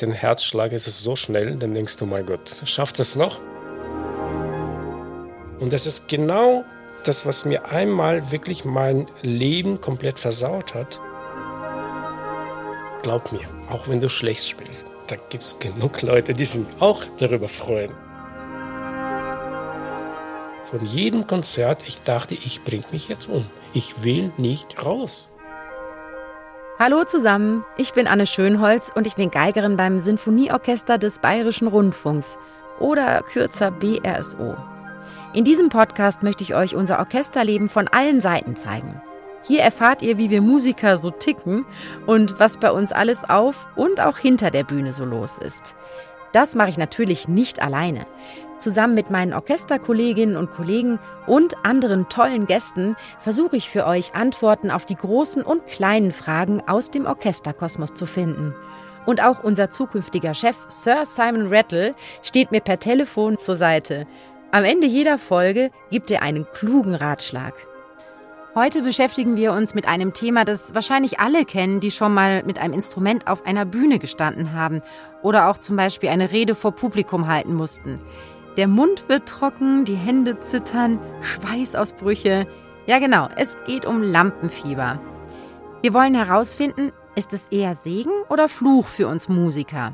Den Herzschlag ist es so schnell, dann denkst du, mein Gott, schafft es noch? Und das ist genau das, was mir einmal wirklich mein Leben komplett versaut hat. Glaub mir, auch wenn du schlecht spielst, da gibt es genug Leute, die sich auch darüber freuen. Von jedem Konzert, ich dachte, ich bringe mich jetzt um. Ich will nicht raus. Hallo zusammen, ich bin Anne Schönholz und ich bin Geigerin beim Sinfonieorchester des Bayerischen Rundfunks oder kürzer BRSO. In diesem Podcast möchte ich euch unser Orchesterleben von allen Seiten zeigen. Hier erfahrt ihr, wie wir Musiker so ticken und was bei uns alles auf und auch hinter der Bühne so los ist. Das mache ich natürlich nicht alleine. Zusammen mit meinen Orchesterkolleginnen und Kollegen und anderen tollen Gästen versuche ich für euch Antworten auf die großen und kleinen Fragen aus dem Orchesterkosmos zu finden. Und auch unser zukünftiger Chef Sir Simon Rattle steht mir per Telefon zur Seite. Am Ende jeder Folge gibt er einen klugen Ratschlag. Heute beschäftigen wir uns mit einem Thema, das wahrscheinlich alle kennen, die schon mal mit einem Instrument auf einer Bühne gestanden haben oder auch zum Beispiel eine Rede vor Publikum halten mussten. Der Mund wird trocken, die Hände zittern, Schweißausbrüche. Ja genau, es geht um Lampenfieber. Wir wollen herausfinden, ist es eher Segen oder Fluch für uns Musiker?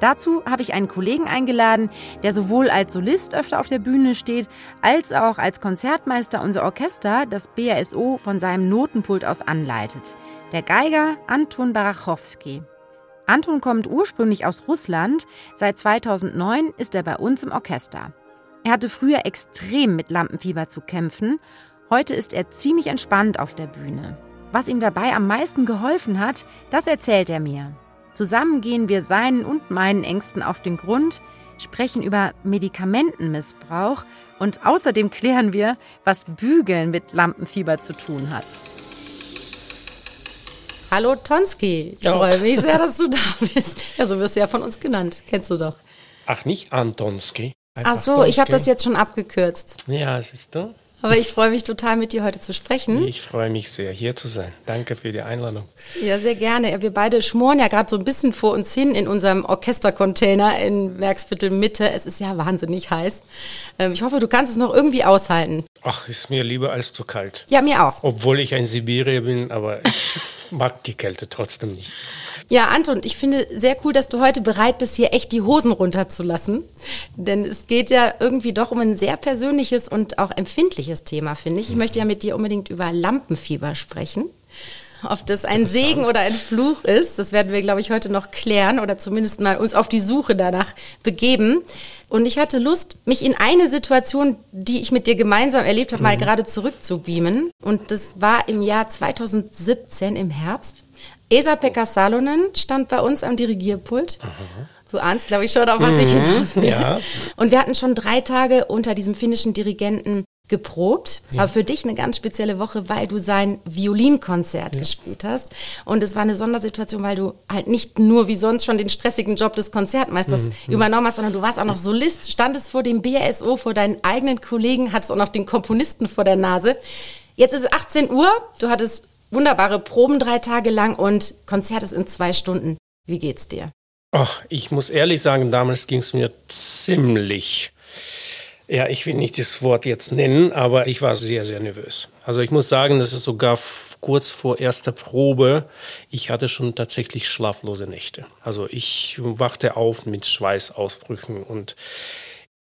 Dazu habe ich einen Kollegen eingeladen, der sowohl als Solist öfter auf der Bühne steht, als auch als Konzertmeister unser Orchester, das BASO, von seinem Notenpult aus anleitet. Der Geiger Anton Barachowski. Anton kommt ursprünglich aus Russland. Seit 2009 ist er bei uns im Orchester. Er hatte früher extrem mit Lampenfieber zu kämpfen. Heute ist er ziemlich entspannt auf der Bühne. Was ihm dabei am meisten geholfen hat, das erzählt er mir. Zusammen gehen wir seinen und meinen Ängsten auf den Grund, sprechen über Medikamentenmissbrauch und außerdem klären wir, was Bügeln mit Lampenfieber zu tun hat. Hallo Tonski, ich freue mich sehr, dass du da bist. Ja, so wirst du ja von uns genannt, kennst du doch. Ach, nicht Antonski. Ach so, Tonski. ich habe das jetzt schon abgekürzt. Ja, siehst du. Aber ich freue mich total, mit dir heute zu sprechen. Ich freue mich sehr, hier zu sein. Danke für die Einladung. Ja, sehr gerne. Wir beide schmoren ja gerade so ein bisschen vor uns hin in unserem Orchestercontainer in Werksviertel Mitte. Es ist ja wahnsinnig heiß. Ähm, ich hoffe, du kannst es noch irgendwie aushalten. Ach, ist mir lieber als zu kalt. Ja, mir auch. Obwohl ich ein Sibirier bin, aber ich mag die Kälte trotzdem nicht. Ja, Anton, ich finde sehr cool, dass du heute bereit bist, hier echt die Hosen runterzulassen. Denn es geht ja irgendwie doch um ein sehr persönliches und auch empfindliches Thema, finde ich. Ich möchte ja mit dir unbedingt über Lampenfieber sprechen. Ob das ein Segen oder ein Fluch ist, das werden wir, glaube ich, heute noch klären oder zumindest mal uns auf die Suche danach begeben. Und ich hatte Lust, mich in eine Situation, die ich mit dir gemeinsam erlebt habe, mhm. mal gerade zurückzubeamen. Und das war im Jahr 2017 im Herbst. Esa-Pekka Salonen stand bei uns am Dirigierpult. Aha. Du ahnst, glaube ich, schon, auf was mhm, ich hinaus will. Ja. Und wir hatten schon drei Tage unter diesem finnischen Dirigenten geprobt, ja. aber für dich eine ganz spezielle Woche, weil du sein Violinkonzert ja. gespielt hast. Und es war eine Sondersituation, weil du halt nicht nur wie sonst schon den stressigen Job des Konzertmeisters mhm. mhm. übernommen hast, sondern du warst auch noch Solist, standest vor dem BSO, vor deinen eigenen Kollegen, hattest auch noch den Komponisten vor der Nase. Jetzt ist es 18 Uhr, du hattest wunderbare Proben drei Tage lang und Konzert ist in zwei Stunden. Wie geht's dir? Oh, ich muss ehrlich sagen, damals ging es mir ziemlich. Ja, ich will nicht das Wort jetzt nennen, aber ich war sehr, sehr nervös. Also ich muss sagen, das ist sogar kurz vor erster Probe. Ich hatte schon tatsächlich schlaflose Nächte. Also ich wachte auf mit Schweißausbrüchen und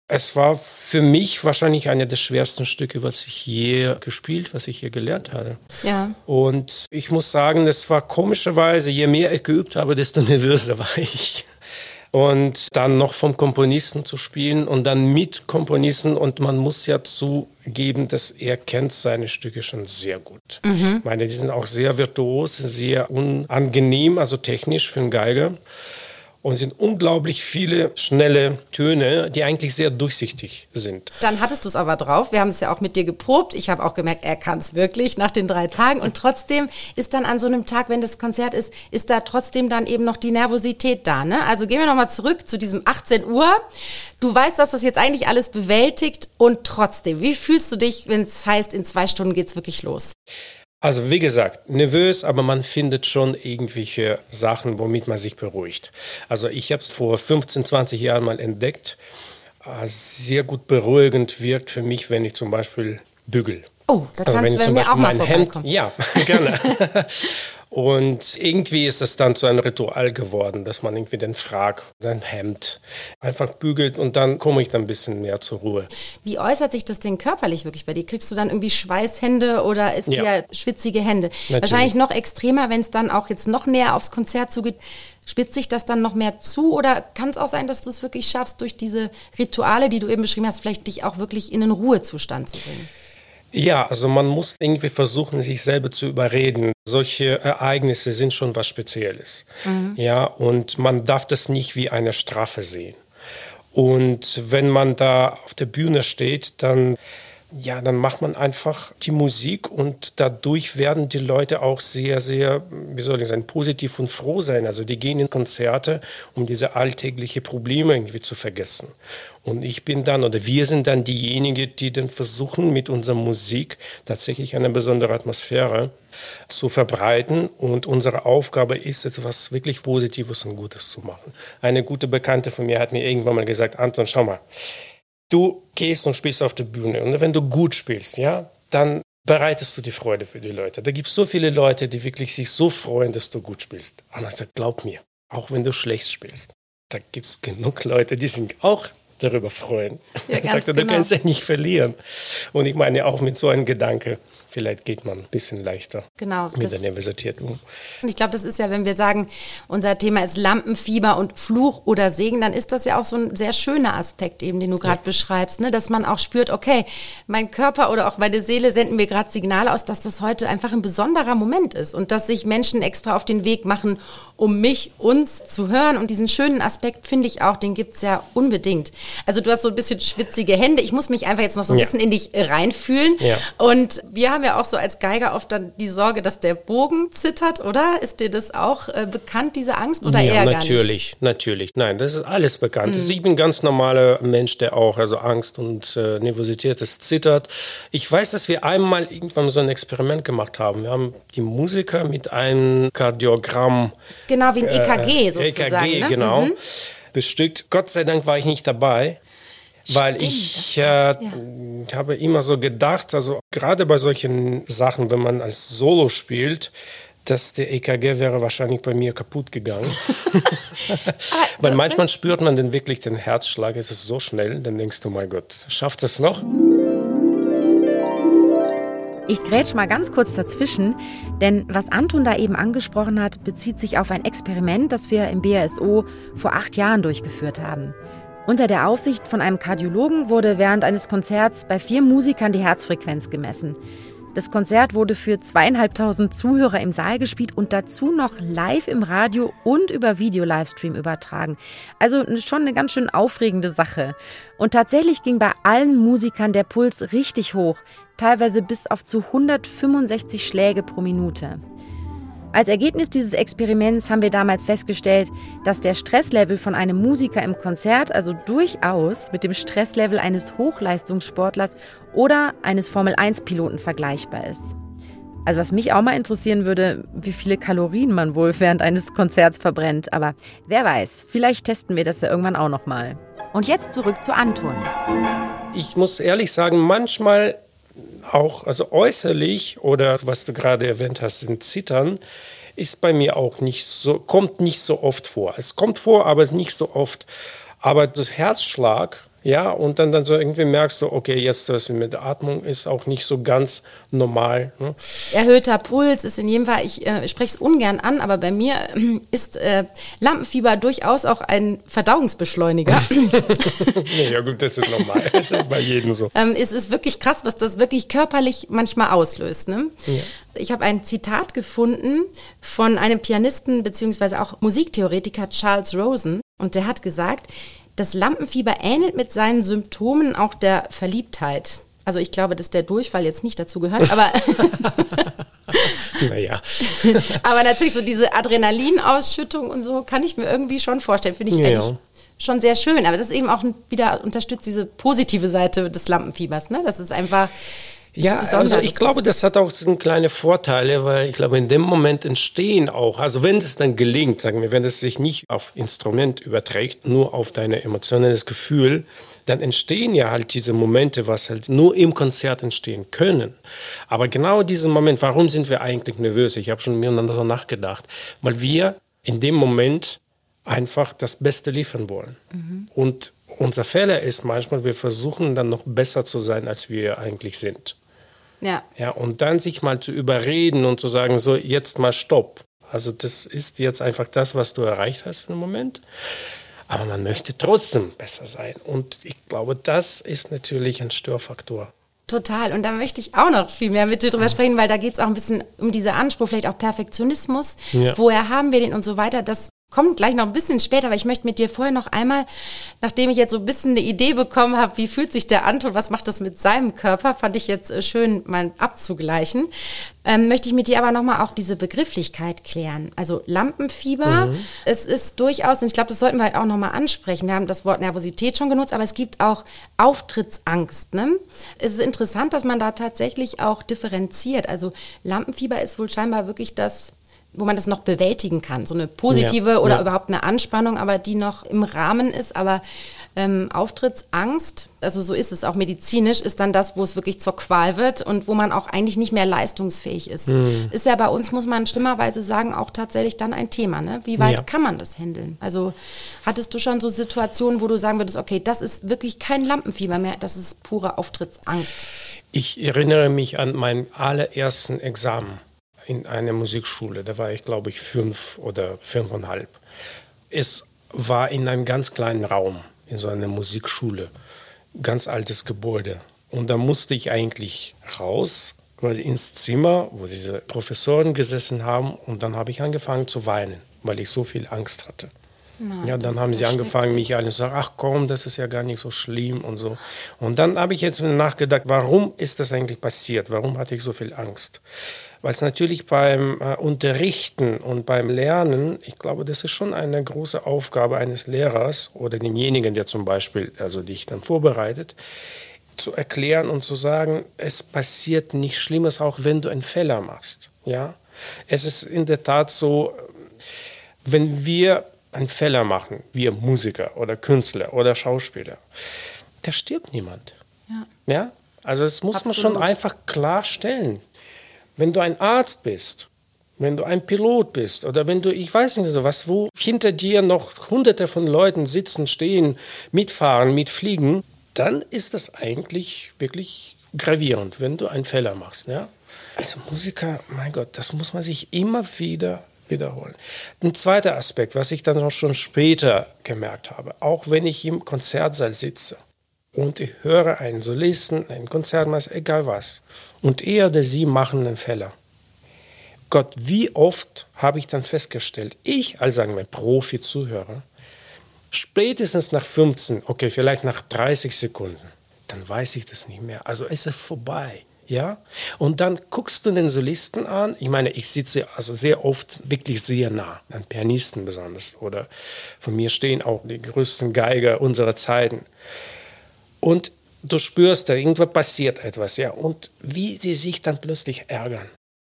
es war für mich wahrscheinlich eine der schwersten Stücke, was ich je gespielt, was ich je gelernt hatte. Ja. Und ich muss sagen, es war komischerweise, je mehr ich geübt habe, desto nervöser war ich. Und dann noch vom Komponisten zu spielen und dann mit Komponisten und man muss ja zugeben, dass er kennt seine Stücke schon sehr gut. Mhm. Ich meine, die sind auch sehr virtuos, sehr unangenehm, also technisch für einen Geiger und sind unglaublich viele schnelle Töne, die eigentlich sehr durchsichtig sind. Dann hattest du es aber drauf. Wir haben es ja auch mit dir geprobt. Ich habe auch gemerkt, er kann es wirklich nach den drei Tagen. Und trotzdem ist dann an so einem Tag, wenn das Konzert ist, ist da trotzdem dann eben noch die Nervosität da. Ne? Also gehen wir nochmal zurück zu diesem 18 Uhr. Du weißt, dass das jetzt eigentlich alles bewältigt und trotzdem, wie fühlst du dich, wenn es heißt, in zwei Stunden geht es wirklich los? Also wie gesagt, nervös, aber man findet schon irgendwelche Sachen, womit man sich beruhigt. Also ich habe es vor 15, 20 Jahren mal entdeckt. Äh, sehr gut beruhigend wirkt für mich, wenn ich zum Beispiel bügel. Oh, da also kannst du mir auch mal vorbeikommen. Hemd, ja, gerne. Und irgendwie ist es dann zu einem Ritual geworden, dass man irgendwie den Frag, sein Hemd einfach bügelt und dann komme ich dann ein bisschen mehr zur Ruhe. Wie äußert sich das denn körperlich wirklich bei dir? Kriegst du dann irgendwie Schweißhände oder ist ja. dir schwitzige Hände? Natürlich. Wahrscheinlich noch extremer, wenn es dann auch jetzt noch näher aufs Konzert zugeht. Spitzt sich das dann noch mehr zu oder kann es auch sein, dass du es wirklich schaffst, durch diese Rituale, die du eben beschrieben hast, vielleicht dich auch wirklich in einen Ruhezustand zu bringen? Ja, also man muss irgendwie versuchen, sich selber zu überreden. Solche Ereignisse sind schon was Spezielles. Mhm. Ja, und man darf das nicht wie eine Strafe sehen. Und wenn man da auf der Bühne steht, dann ja, dann macht man einfach die Musik und dadurch werden die Leute auch sehr, sehr, wie soll ich sagen, positiv und froh sein. Also die gehen in Konzerte, um diese alltäglichen Probleme irgendwie zu vergessen. Und ich bin dann, oder wir sind dann diejenigen, die dann versuchen, mit unserer Musik tatsächlich eine besondere Atmosphäre zu verbreiten. Und unsere Aufgabe ist, etwas wirklich Positives und Gutes zu machen. Eine gute Bekannte von mir hat mir irgendwann mal gesagt, Anton, schau mal, du gehst und spielst auf der Bühne und wenn du gut spielst, ja, dann bereitest du die Freude für die Leute. Da gibt es so viele Leute, die wirklich sich so freuen, dass du gut spielst. Und er sagt, glaub mir, auch wenn du schlecht spielst, da gibt es genug Leute, die sind auch darüber freuen. Ja, er sagt, genau. du kannst ja nicht verlieren. Und ich meine auch mit so einem Gedanke, vielleicht geht man ein bisschen leichter genau, mit der Nervosität um. Und ich glaube, das ist ja, wenn wir sagen, unser Thema ist Lampenfieber und Fluch oder Segen, dann ist das ja auch so ein sehr schöner Aspekt eben, den du gerade ja. beschreibst, ne? dass man auch spürt, okay, mein Körper oder auch meine Seele senden mir gerade Signale aus, dass das heute einfach ein besonderer Moment ist und dass sich Menschen extra auf den Weg machen, um mich, uns zu hören. Und diesen schönen Aspekt finde ich auch, den gibt es ja unbedingt. Also du hast so ein bisschen schwitzige Hände. Ich muss mich einfach jetzt noch so ein ja. bisschen in dich reinfühlen. Ja. Und wir haben ja auch so als Geiger oft dann die Sorge, dass der Bogen zittert, oder? Ist dir das auch äh, bekannt, diese Angst, oder ja, eher gar natürlich, natürlich. Nein, das ist alles bekannt. Mhm. Ich bin ein ganz normaler Mensch, der auch also Angst und äh, Nervosität, das zittert. Ich weiß, dass wir einmal irgendwann so ein Experiment gemacht haben. Wir haben die Musiker mit einem Kardiogramm Genau, wie ein EKG äh, sozusagen. EKG, ne? genau. Mhm. Bestückt. Gott sei Dank war ich nicht dabei. Weil Stimmt, ich äh, ja. habe immer so gedacht, also gerade bei solchen Sachen, wenn man als Solo spielt, dass der EKG wäre wahrscheinlich bei mir kaputt gegangen. Weil manchmal spürt man dann wirklich den Herzschlag, es ist so schnell, dann denkst du, mein Gott, schafft es noch? Ich grätsch mal ganz kurz dazwischen, denn was Anton da eben angesprochen hat, bezieht sich auf ein Experiment, das wir im BASO vor acht Jahren durchgeführt haben. Unter der Aufsicht von einem Kardiologen wurde während eines Konzerts bei vier Musikern die Herzfrequenz gemessen. Das Konzert wurde für zweieinhalbtausend Zuhörer im Saal gespielt und dazu noch live im Radio und über Video-Livestream übertragen. Also schon eine ganz schön aufregende Sache. Und tatsächlich ging bei allen Musikern der Puls richtig hoch, teilweise bis auf zu 165 Schläge pro Minute. Als Ergebnis dieses Experiments haben wir damals festgestellt, dass der Stresslevel von einem Musiker im Konzert also durchaus mit dem Stresslevel eines Hochleistungssportlers oder eines Formel-1-Piloten vergleichbar ist. Also was mich auch mal interessieren würde, wie viele Kalorien man wohl während eines Konzerts verbrennt. Aber wer weiß, vielleicht testen wir das ja irgendwann auch noch mal. Und jetzt zurück zu Anton. Ich muss ehrlich sagen, manchmal auch, also äußerlich oder was du gerade erwähnt hast, sind Zittern, ist bei mir auch nicht so, kommt nicht so oft vor. Es kommt vor, aber nicht so oft. Aber das Herzschlag ja, und dann, dann so irgendwie merkst du, okay, jetzt das mit der Atmung ist auch nicht so ganz normal. Ne? Erhöhter Puls ist in jedem Fall, ich äh, spreche es ungern an, aber bei mir äh, ist äh, Lampenfieber durchaus auch ein Verdauungsbeschleuniger. ja gut, das ist normal. Das ist bei jedem so. Ähm, es ist wirklich krass, was das wirklich körperlich manchmal auslöst. Ne? Ja. Ich habe ein Zitat gefunden von einem Pianisten bzw. auch Musiktheoretiker Charles Rosen und der hat gesagt, das Lampenfieber ähnelt mit seinen Symptomen auch der Verliebtheit. Also ich glaube, dass der Durchfall jetzt nicht dazu gehört, aber naja. aber natürlich so diese Adrenalinausschüttung und so kann ich mir irgendwie schon vorstellen. Finde ich ja. eigentlich schon sehr schön. Aber das ist eben auch wieder unterstützt diese positive Seite des Lampenfiebers. Ne? Das ist einfach Ja, also ich glaube, das hat auch so kleine Vorteile, weil ich glaube, in dem Moment entstehen auch, also wenn es dann gelingt, sagen wir, wenn es sich nicht auf Instrument überträgt, nur auf dein emotionales Gefühl, dann entstehen ja halt diese Momente, was halt nur im Konzert entstehen können. Aber genau diesen Moment, warum sind wir eigentlich nervös? Ich habe schon miteinander so nachgedacht, weil wir in dem Moment einfach das Beste liefern wollen. Mhm. Und unser Fehler ist manchmal, wir versuchen dann noch besser zu sein, als wir eigentlich sind. Ja. ja. Und dann sich mal zu überreden und zu sagen, so jetzt mal Stopp. Also das ist jetzt einfach das, was du erreicht hast im Moment. Aber man möchte trotzdem besser sein. Und ich glaube, das ist natürlich ein Störfaktor. Total. Und da möchte ich auch noch viel mehr mit dir drüber sprechen, weil da geht es auch ein bisschen um diesen Anspruch, vielleicht auch Perfektionismus. Ja. Woher haben wir den und so weiter? Das kommt gleich noch ein bisschen später, aber ich möchte mit dir vorher noch einmal, nachdem ich jetzt so ein bisschen eine Idee bekommen habe, wie fühlt sich der Anton, was macht das mit seinem Körper, fand ich jetzt äh, schön mal abzugleichen, ähm, möchte ich mit dir aber nochmal auch diese Begrifflichkeit klären. Also Lampenfieber, mhm. es ist durchaus, und ich glaube, das sollten wir halt auch nochmal ansprechen, wir haben das Wort Nervosität schon genutzt, aber es gibt auch Auftrittsangst. Ne? Es ist interessant, dass man da tatsächlich auch differenziert. Also Lampenfieber ist wohl scheinbar wirklich das wo man das noch bewältigen kann. So eine positive ja, oder ja. überhaupt eine Anspannung, aber die noch im Rahmen ist. Aber ähm, Auftrittsangst, also so ist es auch medizinisch, ist dann das, wo es wirklich zur Qual wird und wo man auch eigentlich nicht mehr leistungsfähig ist. Mhm. Ist ja bei uns, muss man schlimmerweise sagen, auch tatsächlich dann ein Thema. Ne? Wie weit ja. kann man das handeln? Also hattest du schon so Situationen, wo du sagen würdest, okay, das ist wirklich kein Lampenfieber mehr, das ist pure Auftrittsangst? Ich erinnere mich an meinen allerersten Examen in einer Musikschule. Da war ich, glaube ich, fünf oder fünfeinhalb. Es war in einem ganz kleinen Raum, in so einer Musikschule. Ganz altes Gebäude. Und da musste ich eigentlich raus, quasi ins Zimmer, wo diese Professoren gesessen haben. Und dann habe ich angefangen zu weinen, weil ich so viel Angst hatte. Na, ja, dann haben sie angefangen, mich alle zu sagen, ach komm, das ist ja gar nicht so schlimm und so. Und dann habe ich jetzt nachgedacht, warum ist das eigentlich passiert? Warum hatte ich so viel Angst? Weil es natürlich beim äh, Unterrichten und beim Lernen, ich glaube, das ist schon eine große Aufgabe eines Lehrers oder demjenigen, der zum Beispiel also dich dann vorbereitet, zu erklären und zu sagen, es passiert nichts Schlimmes, auch wenn du einen Fehler machst. Ja, es ist in der Tat so, wenn wir einen Fehler machen, wir Musiker oder Künstler oder Schauspieler, da stirbt niemand. Ja. ja? Also das muss Absolut. man schon einfach klarstellen. Wenn du ein Arzt bist, wenn du ein Pilot bist oder wenn du, ich weiß nicht so was, wo hinter dir noch hunderte von Leuten sitzen, stehen, mitfahren, mitfliegen, dann ist das eigentlich wirklich gravierend, wenn du einen Fehler machst. Ja? Als Musiker, mein Gott, das muss man sich immer wieder wiederholen. Ein zweiter Aspekt, was ich dann auch schon später gemerkt habe, auch wenn ich im Konzertsaal sitze und ich höre einen Solisten, einen Konzertmeister, egal was, und er oder sie machen einen Fehler. Gott, wie oft habe ich dann festgestellt, ich als sagen wir Profi-Zuhörer, spätestens nach 15, okay, vielleicht nach 30 Sekunden, dann weiß ich das nicht mehr. Also ist es vorbei. Ja? Und dann guckst du den Solisten an. Ich meine, ich sitze also sehr oft wirklich sehr nah an Pianisten besonders. Oder von mir stehen auch die größten Geiger unserer Zeiten. Und du spürst, da irgendwas passiert etwas, ja. Und wie sie sich dann plötzlich ärgern.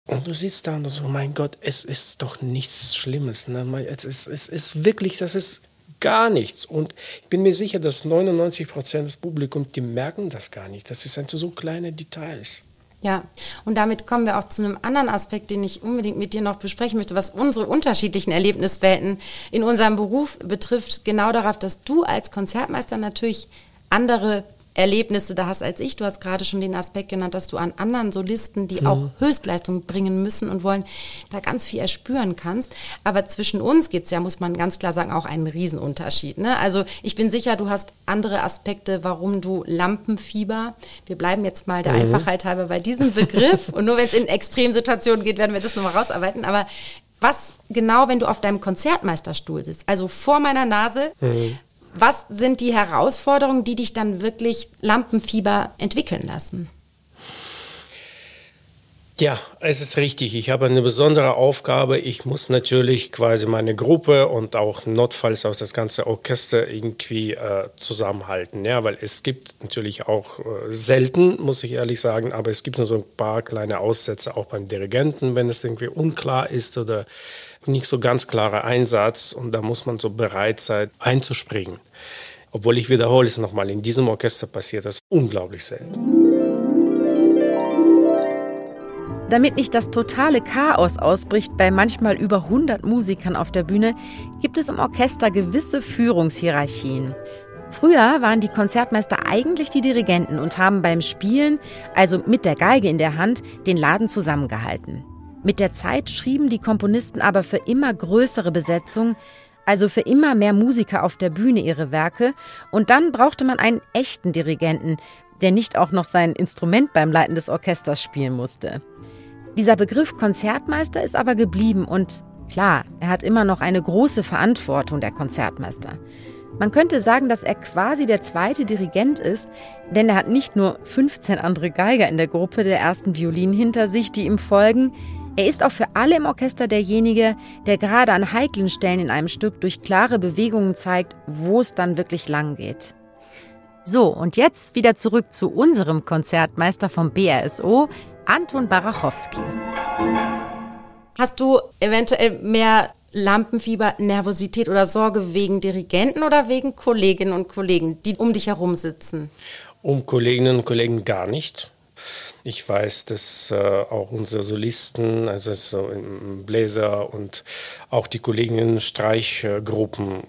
Und du sitzt da und so, mein Gott, es ist doch nichts Schlimmes. Ne? Es, ist, es ist wirklich, das ist gar nichts. Und ich bin mir sicher, dass 99 Prozent des Publikums, die merken das gar nicht. Das sind so kleine Details. Ja, und damit kommen wir auch zu einem anderen Aspekt, den ich unbedingt mit dir noch besprechen möchte, was unsere unterschiedlichen Erlebniswelten in unserem Beruf betrifft. Genau darauf, dass du als Konzertmeister natürlich andere Erlebnisse da hast als ich. Du hast gerade schon den Aspekt genannt, dass du an anderen Solisten, die mhm. auch Höchstleistung bringen müssen und wollen, da ganz viel erspüren kannst. Aber zwischen uns gibt es ja, muss man ganz klar sagen, auch einen Riesenunterschied. Ne? Also ich bin sicher, du hast andere Aspekte, warum du Lampenfieber, wir bleiben jetzt mal der mhm. Einfachheit halber bei diesem Begriff und nur wenn es in Extremsituationen geht, werden wir das nochmal rausarbeiten. Aber was genau, wenn du auf deinem Konzertmeisterstuhl sitzt, also vor meiner Nase, mhm. Was sind die Herausforderungen, die dich dann wirklich Lampenfieber entwickeln lassen? Ja, es ist richtig. Ich habe eine besondere Aufgabe. Ich muss natürlich quasi meine Gruppe und auch notfalls auch das ganze Orchester irgendwie äh, zusammenhalten. Ja, weil es gibt natürlich auch äh, selten, muss ich ehrlich sagen, aber es gibt so ein paar kleine Aussätze auch beim Dirigenten, wenn es irgendwie unklar ist oder nicht so ganz klarer Einsatz und da muss man so bereit sein, einzuspringen. Obwohl ich wiederhole es nochmal, in diesem Orchester passiert das unglaublich selten. Damit nicht das totale Chaos ausbricht bei manchmal über 100 Musikern auf der Bühne, gibt es im Orchester gewisse Führungshierarchien. Früher waren die Konzertmeister eigentlich die Dirigenten und haben beim Spielen, also mit der Geige in der Hand, den Laden zusammengehalten. Mit der Zeit schrieben die Komponisten aber für immer größere Besetzungen, also für immer mehr Musiker auf der Bühne ihre Werke, und dann brauchte man einen echten Dirigenten, der nicht auch noch sein Instrument beim Leiten des Orchesters spielen musste. Dieser Begriff Konzertmeister ist aber geblieben und klar, er hat immer noch eine große Verantwortung, der Konzertmeister. Man könnte sagen, dass er quasi der zweite Dirigent ist, denn er hat nicht nur 15 andere Geiger in der Gruppe der ersten Violinen hinter sich, die ihm folgen, er ist auch für alle im Orchester derjenige, der gerade an heiklen Stellen in einem Stück durch klare Bewegungen zeigt, wo es dann wirklich lang geht. So, und jetzt wieder zurück zu unserem Konzertmeister vom BRSO, Anton Barachowski. Hast du eventuell mehr Lampenfieber, Nervosität oder Sorge wegen Dirigenten oder wegen Kolleginnen und Kollegen, die um dich herum sitzen? Um Kolleginnen und Kollegen gar nicht. Ich weiß, dass äh, auch unsere Solisten, also so im Bläser und auch die Kollegen in Streichgruppen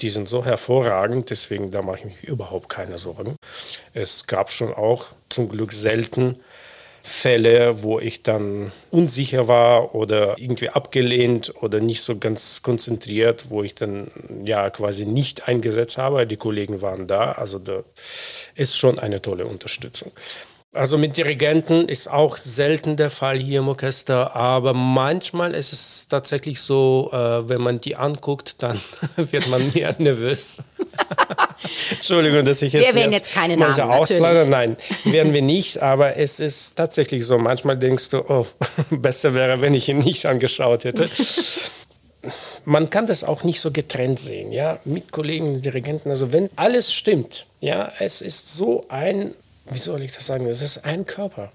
die sind so hervorragend, deswegen da mache ich mich überhaupt keine Sorgen. Es gab schon auch zum Glück selten Fälle, wo ich dann unsicher war oder irgendwie abgelehnt oder nicht so ganz konzentriert, wo ich dann ja quasi nicht eingesetzt habe. Die Kollegen waren da, also da ist schon eine tolle Unterstützung. Also mit Dirigenten ist auch selten der Fall hier im Orchester, aber manchmal ist es tatsächlich so, äh, wenn man die anguckt, dann wird man mehr nervös. Entschuldigung, dass ich jetzt. Wir werden jetzt keine Namen ausklagen. Nein, werden wir nicht, aber es ist tatsächlich so. Manchmal denkst du, oh, besser wäre, wenn ich ihn nicht angeschaut hätte. man kann das auch nicht so getrennt sehen, ja, mit Kollegen, Dirigenten. Also wenn alles stimmt, ja, es ist so ein wie soll ich das sagen? Es ist ein Körper.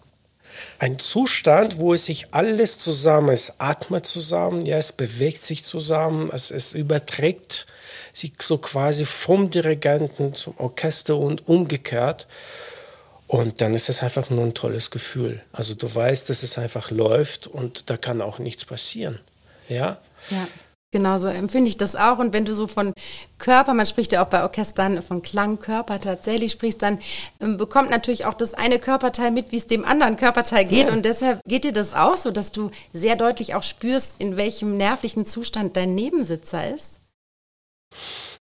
Ein Zustand, wo es sich alles zusammen, es atmet zusammen, ja, es bewegt sich zusammen, es, es überträgt sich so quasi vom Dirigenten zum Orchester und umgekehrt. Und dann ist es einfach nur ein tolles Gefühl. Also du weißt, dass es einfach läuft und da kann auch nichts passieren. Ja. Ja. Genau so empfinde ich das auch. Und wenn du so von Körper, man spricht ja auch bei Orchestern von Klangkörper tatsächlich sprichst, dann ähm, bekommt natürlich auch das eine Körperteil mit, wie es dem anderen Körperteil geht. Ja. Und deshalb geht dir das auch so, dass du sehr deutlich auch spürst, in welchem nervlichen Zustand dein Nebensitzer ist?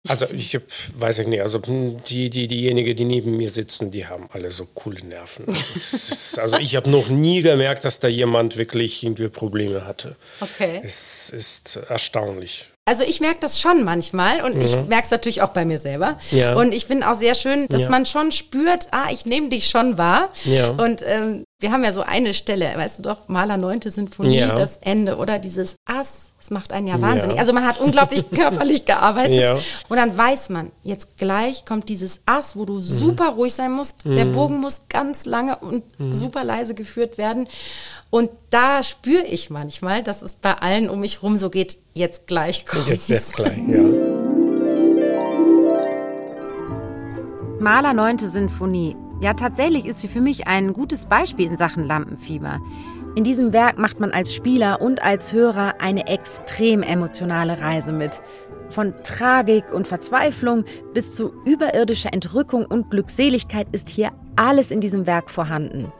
Also ich hab, weiß ich nicht, also die, die, diejenigen, die neben mir sitzen, die haben alle so coole Nerven. Ist, also ich habe noch nie gemerkt, dass da jemand wirklich irgendwie Probleme hatte. Okay. Es ist erstaunlich. Also ich merke das schon manchmal und mhm. ich merke es natürlich auch bei mir selber. Ja. Und ich finde auch sehr schön, dass ja. man schon spürt, ah, ich nehme dich schon wahr. Ja. Und ähm, wir haben ja so eine Stelle, weißt du doch, Maler 9. Sinfonie, das Ende oder dieses Ass das macht einen ja wahnsinnig. Ja. Also man hat unglaublich körperlich gearbeitet und dann weiß man, jetzt gleich kommt dieses Ass, wo du mhm. super ruhig sein musst. Mhm. Der Bogen muss ganz lange und mhm. super leise geführt werden. Und da spüre ich manchmal, dass es bei allen um mich rum so geht, jetzt gleich kommt Jetzt, jetzt gleich, ja. Mahler 9. Sinfonie. Ja, tatsächlich ist sie für mich ein gutes Beispiel in Sachen Lampenfieber. In diesem Werk macht man als Spieler und als Hörer eine extrem emotionale Reise mit. Von Tragik und Verzweiflung bis zu überirdischer Entrückung und Glückseligkeit ist hier alles in diesem Werk vorhanden.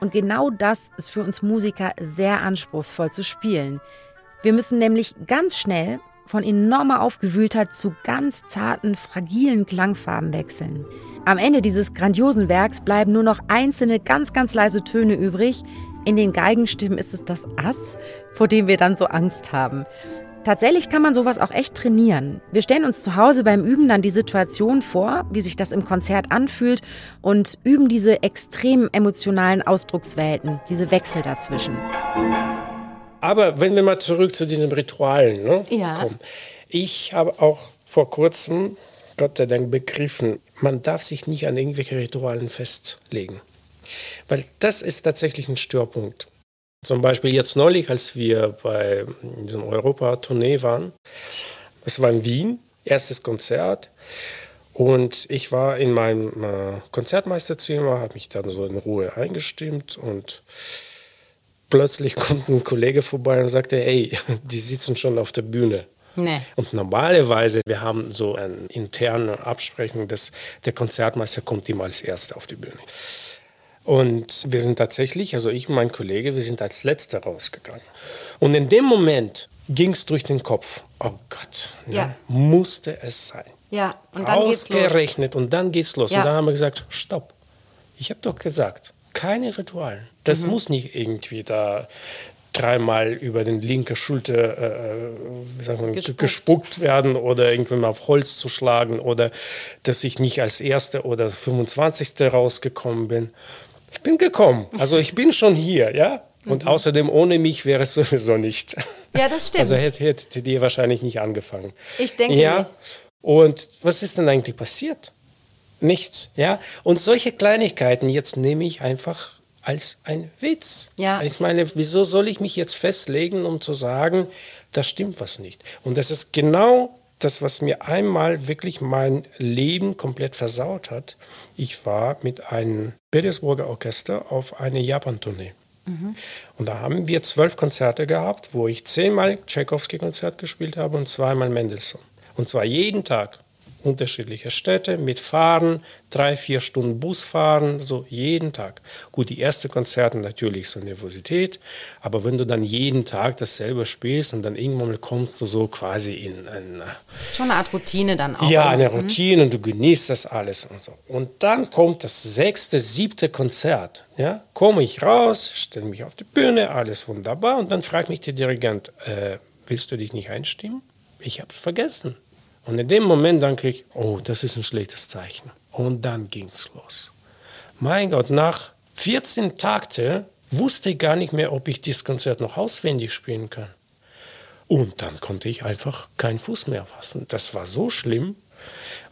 Und genau das ist für uns Musiker sehr anspruchsvoll zu spielen. Wir müssen nämlich ganz schnell von enormer Aufgewühltheit zu ganz zarten, fragilen Klangfarben wechseln. Am Ende dieses grandiosen Werks bleiben nur noch einzelne ganz, ganz leise Töne übrig, in den Geigenstimmen ist es das Ass, vor dem wir dann so Angst haben. Tatsächlich kann man sowas auch echt trainieren. Wir stellen uns zu Hause beim Üben dann die Situation vor, wie sich das im Konzert anfühlt und üben diese extrem emotionalen Ausdruckswelten, diese Wechsel dazwischen. Aber wenn wir mal zurück zu diesen Ritualen ne, ja. kommen. Ich habe auch vor kurzem, Gott sei Dank, begriffen, man darf sich nicht an irgendwelche Ritualen festlegen. Weil das ist tatsächlich ein Störpunkt. Zum Beispiel jetzt neulich, als wir bei diesem Europa-Tournee waren, es war in Wien, erstes Konzert. Und ich war in meinem äh, Konzertmeisterzimmer, habe mich dann so in Ruhe eingestimmt und plötzlich kommt ein Kollege vorbei und sagte, hey, die sitzen schon auf der Bühne. Nee. Und normalerweise, wir haben so eine interne Absprechung, dass der Konzertmeister kommt immer als Erster auf die Bühne. Und wir sind tatsächlich, also ich und mein Kollege, wir sind als Letzter rausgegangen. Und in dem Moment ging es durch den Kopf. Oh Gott, ja. Ja. musste es sein. Ja, und dann geht's los. Ausgerechnet und dann geht's los. Ja. Und dann haben wir gesagt, stopp. Ich habe doch gesagt, keine Ritualen. Das Mhm. muss nicht irgendwie da dreimal über den linke Schulter äh, sagt man, Gespuckt. gespuckt. werden oder irgendwann mal auf Holz zu schlagen oder dass ich nicht als Erster oder 25. rausgekommen bin. Ich bin gekommen. Also ich bin schon hier, ja. Und außerdem ohne mich wäre es sowieso nicht. Ja, das Mhm. stimmt. Also hätte, hättet ihr wahrscheinlich nicht angefangen. Ich denke ja. nicht. Und was ist denn eigentlich passiert? Nichts, ja. Und solche Kleinigkeiten jetzt nehme ich einfach als ein Witz. Ja. Ich meine, wieso soll ich mich jetzt festlegen, um zu sagen, da stimmt was nicht? Und das ist genau das, was mir einmal wirklich mein Leben komplett versaut hat. Ich war mit einem Petersburger Orchester auf eine Japan-Tournee. Und da haben wir zwölf Konzerte gehabt, wo ich zehnmal Tchaikovsky-Konzert gespielt habe und zweimal Mendelssohn. Und zwar jeden Tag. Unterschiedliche Städte mit Fahren, drei, vier Stunden Bus fahren, so jeden Tag. Gut, die ersten Konzerte natürlich so Nervosität, aber wenn du dann jeden Tag dasselbe spielst und dann irgendwann kommst du so quasi in ein Schon eine Art Routine dann auch. ja, eine Routine und du genießt das alles und so. Und dann kommt das sechste, siebte Konzert. Ja, komme ich raus, stelle mich auf die Bühne, alles wunderbar. Und dann fragt mich der Dirigent, äh, willst du dich nicht einstimmen? Ich habe es vergessen. Und in dem Moment dann krieg ich, oh, das ist ein schlechtes Zeichen. Und dann ging's los. Mein Gott, nach 14 Takte wusste ich gar nicht mehr, ob ich dieses Konzert noch auswendig spielen kann. Und dann konnte ich einfach keinen Fuß mehr fassen. Das war so schlimm.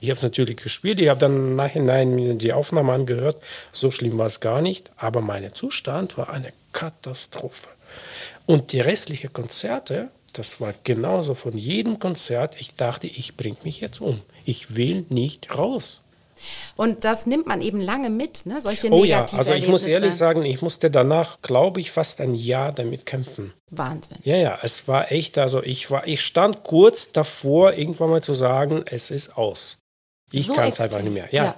Ich habe es natürlich gespielt. Ich habe dann im Nachhinein die Aufnahme angehört. So schlimm war es gar nicht. Aber mein Zustand war eine Katastrophe. Und die restlichen Konzerte, das war genauso von jedem Konzert. Ich dachte, ich bringe mich jetzt um. Ich will nicht raus. Und das nimmt man eben lange mit, ne? solche Oh ja, also ich muss ehrlich sagen, ich musste danach, glaube ich, fast ein Jahr damit kämpfen. Wahnsinn. Ja, ja, es war echt, also ich war, ich stand kurz davor, irgendwann mal zu sagen, es ist aus. Ich So kann es einfach nicht mehr. Ja, ja.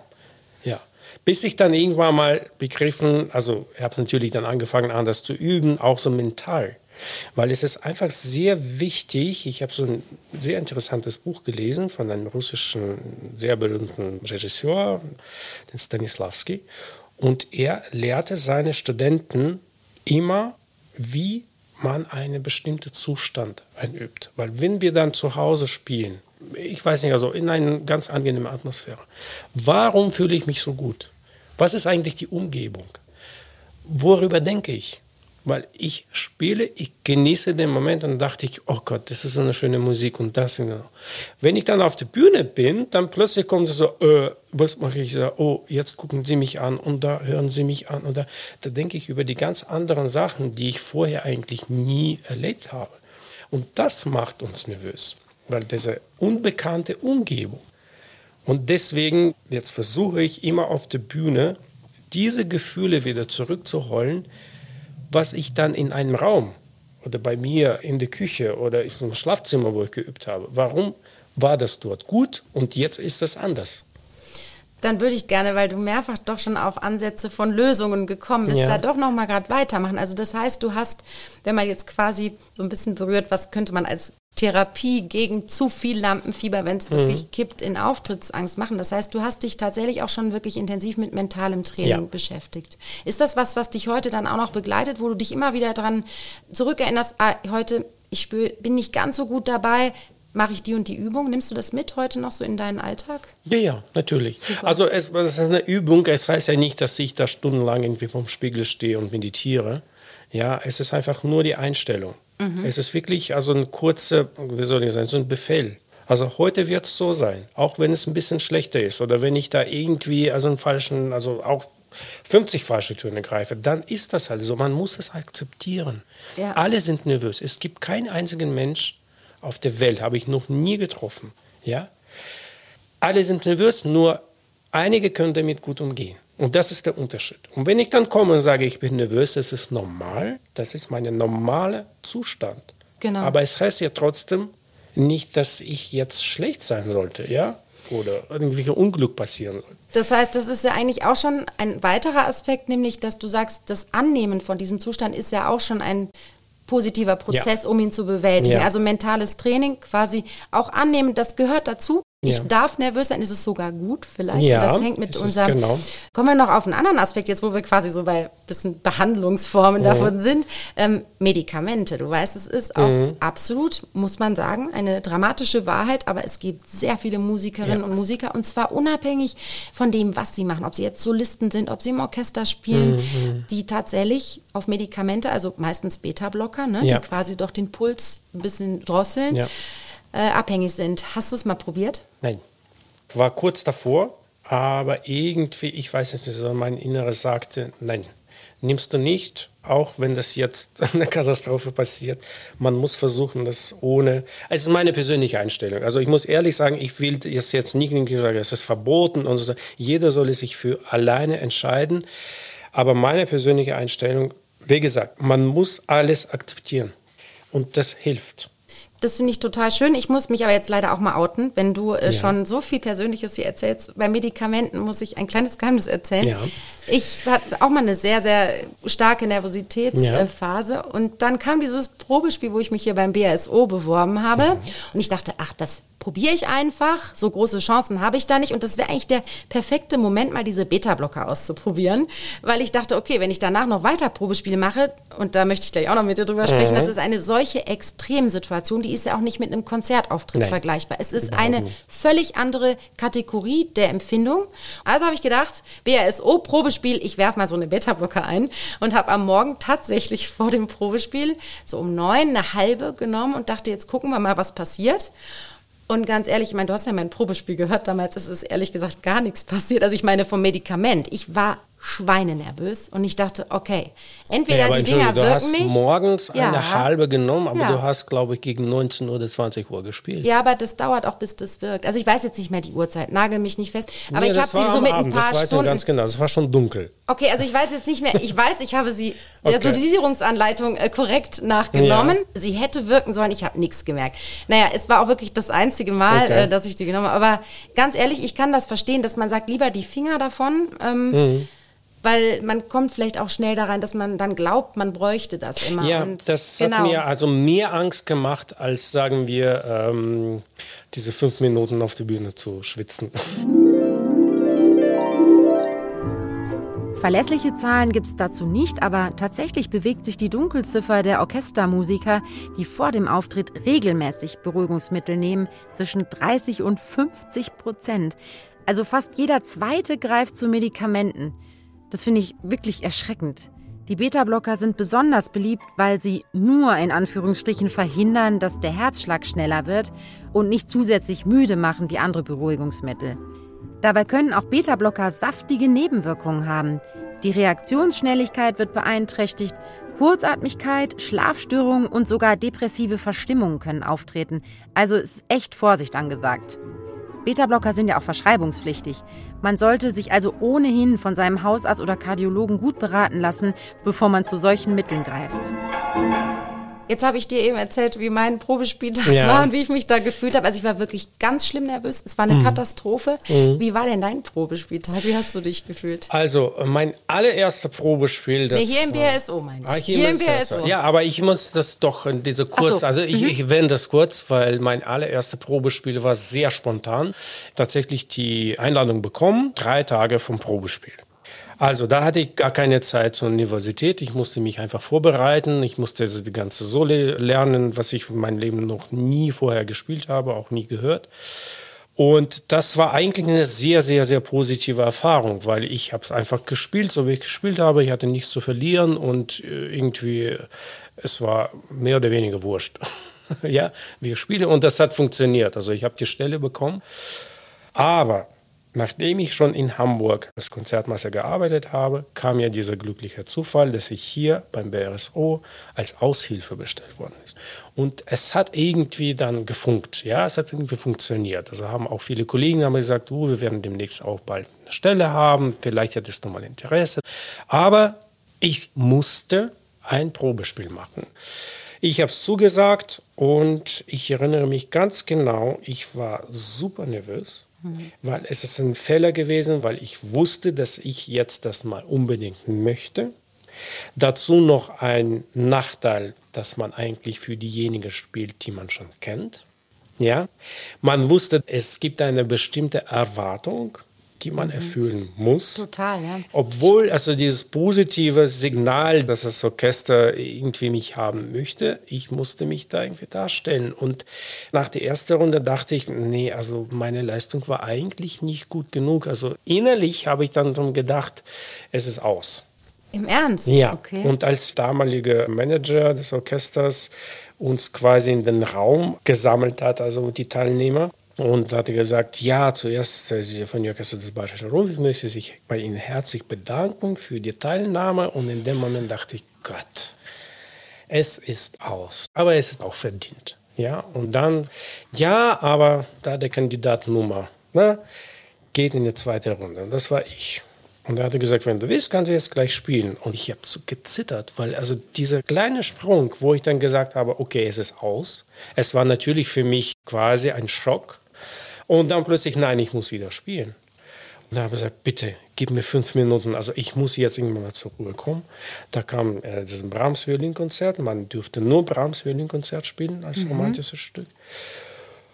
ja. Bis ich dann irgendwann mal begriffen, also ich habe natürlich dann angefangen, anders zu üben, auch so mental. Weil es ist einfach sehr wichtig, ich habe so ein sehr interessantes Buch gelesen von einem russischen, sehr berühmten Regisseur, den Stanislavski. Und er lehrte seine Studenten immer, wie man einen bestimmten Zustand einübt. Weil wenn wir dann zu Hause spielen, ich weiß nicht, also in einer ganz angenehmen Atmosphäre, warum fühle ich mich so gut? Was ist eigentlich die Umgebung? Worüber denke ich? Weil ich spiele, ich genieße den Moment und dachte ich, oh Gott, das ist so eine schöne Musik und das. Wenn ich dann auf der Bühne bin, dann plötzlich kommt so, äh, was mache ich? Sage, oh, jetzt gucken Sie mich an und da hören Sie mich an. Und da, da denke ich über die ganz anderen Sachen, die ich vorher eigentlich nie erlebt habe. Und das macht uns nervös, weil diese unbekannte Umgebung. Und deswegen, jetzt versuche ich immer auf der Bühne, diese Gefühle wieder zurückzuholen, was ich dann in einem Raum oder bei mir in der Küche oder in einem Schlafzimmer, wo ich geübt habe, warum war das dort gut und jetzt ist das anders? Dann würde ich gerne, weil du mehrfach doch schon auf Ansätze von Lösungen gekommen bist, Ja. da doch noch mal gerade weitermachen. Also das heißt, du hast, wenn man jetzt quasi so ein bisschen berührt, was könnte man als Therapie gegen zu viel Lampenfieber, wenn Mhm. es wirklich kippt, in Auftrittsangst machen. Das heißt, du hast dich tatsächlich auch schon wirklich intensiv mit mentalem Training Ja. beschäftigt. Ist das was, was dich heute dann auch noch begleitet, wo du dich immer wieder dran zurückerinnerst, ah, heute ich spür, bin nicht ganz so gut dabei, mache ich die und die Übung. Nimmst du das mit heute noch so in deinen Alltag? Ja, ja, natürlich. Super. Also es, es, ist eine Übung. Es heißt ja nicht, dass ich da stundenlang irgendwie vom Spiegel stehe und meditiere. Ja, es ist einfach nur die Einstellung. Mhm. Es ist wirklich also ein kurzer, wie soll ich sagen, so ein Befehl. Also heute wird es so sein, auch wenn es ein bisschen schlechter ist oder wenn ich da irgendwie also einen falschen, also auch 50 falsche Töne greife, dann ist das halt so. Man muss es akzeptieren. Ja. Alle sind nervös. Es gibt keinen einzigen Mensch auf der Welt, habe ich noch nie getroffen. Ja? Alle sind nervös, nur einige können damit gut umgehen. Und das ist der Unterschied. Und wenn ich dann komme und sage, ich bin nervös, das ist normal, das ist mein normaler Zustand. Genau. Aber es heißt ja trotzdem nicht, dass ich jetzt schlecht sein sollte, ja? Oder irgendwelche Unglück passieren sollte. Das heißt, das ist ja eigentlich auch schon ein weiterer Aspekt, nämlich, dass du sagst, das Annehmen von diesem Zustand ist ja auch schon ein positiver Prozess, ja. um ihn zu bewältigen. Ja. Also mentales Training quasi auch annehmen, das gehört dazu. Ich ja. darf nervös sein, ist es sogar gut vielleicht. Ja, das hängt mit unserem. Genau. Kommen wir noch auf einen anderen Aspekt, jetzt wo wir quasi so bei ein bisschen Behandlungsformen mhm. davon sind. Ähm, Medikamente, du weißt, es ist auch mhm. absolut, muss man sagen, eine dramatische Wahrheit, aber es gibt sehr viele Musikerinnen ja. und Musiker und zwar unabhängig von dem, was sie machen, ob sie jetzt Solisten sind, ob sie im Orchester spielen, mhm. die tatsächlich auf Medikamente, also meistens Beta-Blocker, ne, die quasi doch den Puls ein bisschen drosseln. Äh, abhängig sind. Hast du es mal probiert? Nein. War kurz davor, aber irgendwie, ich weiß nicht, so mein Inneres sagte, nein, nimmst du nicht, auch wenn das jetzt eine Katastrophe passiert. Man muss versuchen, das ohne. Es ist meine persönliche Einstellung. Also ich muss ehrlich sagen, ich will es jetzt nicht sagen, es ist verboten und so. Jeder soll sich für alleine entscheiden. Aber meine persönliche Einstellung, wie gesagt, man muss alles akzeptieren. Und das hilft. Das finde ich total schön. Ich muss mich aber jetzt leider auch mal outen, wenn du äh, ja. schon so viel Persönliches hier erzählst. Bei Medikamenten muss ich ein kleines Geheimnis erzählen. Ja. Ich hatte auch mal eine sehr, sehr starke Nervositätsphase ja. und dann kam dieses Probespiel, wo ich mich hier beim BSO beworben habe und ich dachte, ach, das probiere ich einfach. So große Chancen habe ich da nicht. Und das wäre eigentlich der perfekte Moment, mal diese Beta-Blocker auszuprobieren. Weil ich dachte, okay, wenn ich danach noch weiter Probespiele mache, und da möchte ich gleich auch noch mit dir drüber sprechen, mhm. das ist eine solche Extremsituation, die ist ja auch nicht mit einem Konzertauftritt Nein. vergleichbar. Es ist eine völlig andere Kategorie der Empfindung. Also habe ich gedacht, BASO-Probespiel, ich werfe mal so eine Beta-Blocker ein und habe am Morgen tatsächlich vor dem Probespiel so um neun eine halbe genommen und dachte, jetzt gucken wir mal, was passiert. Und ganz ehrlich, ich meine, du hast ja mein Probespiel gehört, damals ist es ehrlich gesagt gar nichts passiert. Also ich meine vom Medikament. Ich war schweinenervös und ich dachte, okay, entweder ja, die Dinger du wirken hast nicht. morgens ja. eine halbe genommen, aber ja. du hast, glaube ich, gegen 19 oder 20 Uhr gespielt. Ja, aber das dauert auch, bis das wirkt. Also ich weiß jetzt nicht mehr die Uhrzeit, nagel mich nicht fest, aber nee, ich habe sie so mit Abend, ein paar das weiß Stunden. ganz genau, es war schon dunkel. Okay, also ich weiß jetzt nicht mehr, ich weiß, ich habe sie der okay. Dosierungsanleitung äh, korrekt nachgenommen. Sie hätte wirken sollen, ich habe nichts gemerkt. Naja, es war auch wirklich das einzige Mal, okay. äh, dass ich die genommen habe. Aber ganz ehrlich, ich kann das verstehen, dass man sagt, lieber die Finger davon. Ähm, mhm weil man kommt vielleicht auch schnell da rein, dass man dann glaubt, man bräuchte das immer. Ja, und das genau. hat mir also mehr Angst gemacht, als sagen wir, ähm, diese fünf Minuten auf der Bühne zu schwitzen. Verlässliche Zahlen gibt es dazu nicht, aber tatsächlich bewegt sich die Dunkelziffer der Orchestermusiker, die vor dem Auftritt regelmäßig Beruhigungsmittel nehmen, zwischen 30 und 50 Prozent. Also fast jeder Zweite greift zu Medikamenten. Das finde ich wirklich erschreckend. Die Beta-Blocker sind besonders beliebt, weil sie nur in Anführungsstrichen verhindern, dass der Herzschlag schneller wird und nicht zusätzlich müde machen wie andere Beruhigungsmittel. Dabei können auch Beta-Blocker saftige Nebenwirkungen haben. Die Reaktionsschnelligkeit wird beeinträchtigt, Kurzatmigkeit, Schlafstörungen und sogar depressive Verstimmungen können auftreten. Also ist echt Vorsicht angesagt. Beta-Blocker sind ja auch verschreibungspflichtig. Man sollte sich also ohnehin von seinem Hausarzt oder Kardiologen gut beraten lassen, bevor man zu solchen Mitteln greift. Jetzt habe ich dir eben erzählt, wie mein Probespieltag ja. war und wie ich mich da gefühlt habe. Also ich war wirklich ganz schlimm nervös. Es war eine mhm. Katastrophe. Mhm. Wie war denn dein Probespieltag? Wie hast du dich gefühlt? Also mein allererster Probespiel, das nee, hier im BSO meine ich. Ah, hier, hier im BSO. Ja, aber ich muss das doch in diese kurz, so. also ich, mhm. ich wende das kurz, weil mein allererster Probespiel war sehr spontan. Tatsächlich die Einladung bekommen, drei Tage vom Probespiel. Also da hatte ich gar keine Zeit zur Universität. Ich musste mich einfach vorbereiten. Ich musste die ganze Sole lernen, was ich in meinem Leben noch nie vorher gespielt habe, auch nie gehört. Und das war eigentlich eine sehr, sehr, sehr positive Erfahrung, weil ich habe einfach gespielt, so wie ich gespielt habe. Ich hatte nichts zu verlieren und äh, irgendwie, es war mehr oder weniger wurscht. ja, wir spielen und das hat funktioniert. Also ich habe die Stelle bekommen. Aber Nachdem ich schon in Hamburg als Konzertmeister gearbeitet habe, kam ja dieser glückliche Zufall, dass ich hier beim BRSO als Aushilfe bestellt worden ist. Und es hat irgendwie dann gefunkt, ja, es hat irgendwie funktioniert. Also haben auch viele Kollegen haben gesagt, uh, wir werden demnächst auch bald eine Stelle haben, vielleicht hättest du mal Interesse. Aber ich musste ein Probespiel machen. Ich habe es zugesagt und ich erinnere mich ganz genau, ich war super nervös weil es ist ein Fehler gewesen, weil ich wusste, dass ich jetzt das mal unbedingt möchte. Dazu noch ein Nachteil, dass man eigentlich für diejenigen spielt, die man schon kennt. Ja, man wusste, es gibt eine bestimmte Erwartung die man mhm. erfüllen muss. Total, ja. Obwohl also dieses positive Signal, dass das Orchester irgendwie mich haben möchte, ich musste mich da irgendwie darstellen. Und nach der ersten Runde dachte ich, nee, also meine Leistung war eigentlich nicht gut genug. Also innerlich habe ich dann gedacht, es ist aus. Im Ernst? Ja. Okay. Und als damaliger Manager des Orchesters uns quasi in den Raum gesammelt hat, also die Teilnehmer, und hat gesagt, ja, zuerst äh, von Orchester des Bayerischen Rundfunks möchte sich bei Ihnen herzlich bedanken für die Teilnahme. Und in dem Moment dachte ich, Gott, es ist aus. Aber es ist auch verdient. Ja, und dann, ja, aber da der Kandidat Nummer ne, geht in die zweite Runde. Und das war ich. Und er hatte gesagt, wenn du willst, kannst du jetzt gleich spielen. Und ich habe so gezittert, weil also dieser kleine Sprung, wo ich dann gesagt habe, okay, es ist aus. Es war natürlich für mich quasi ein Schock, und dann plötzlich, nein, ich muss wieder spielen. Und da habe ich gesagt, bitte, gib mir fünf Minuten. Also ich muss jetzt irgendwann mal zur Ruhe kommen. Da kam äh, das Brahms Violinkonzert. Man dürfte nur Brahms Violinkonzert spielen als mhm. romantisches Stück.